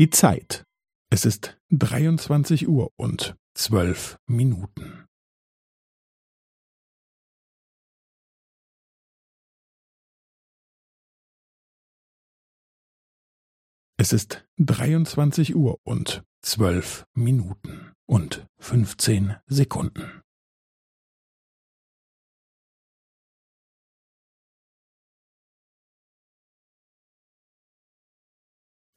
Die Zeit. Es ist 23 Uhr und 12 Minuten. Es ist 23 Uhr und 12 Minuten und 15 Sekunden.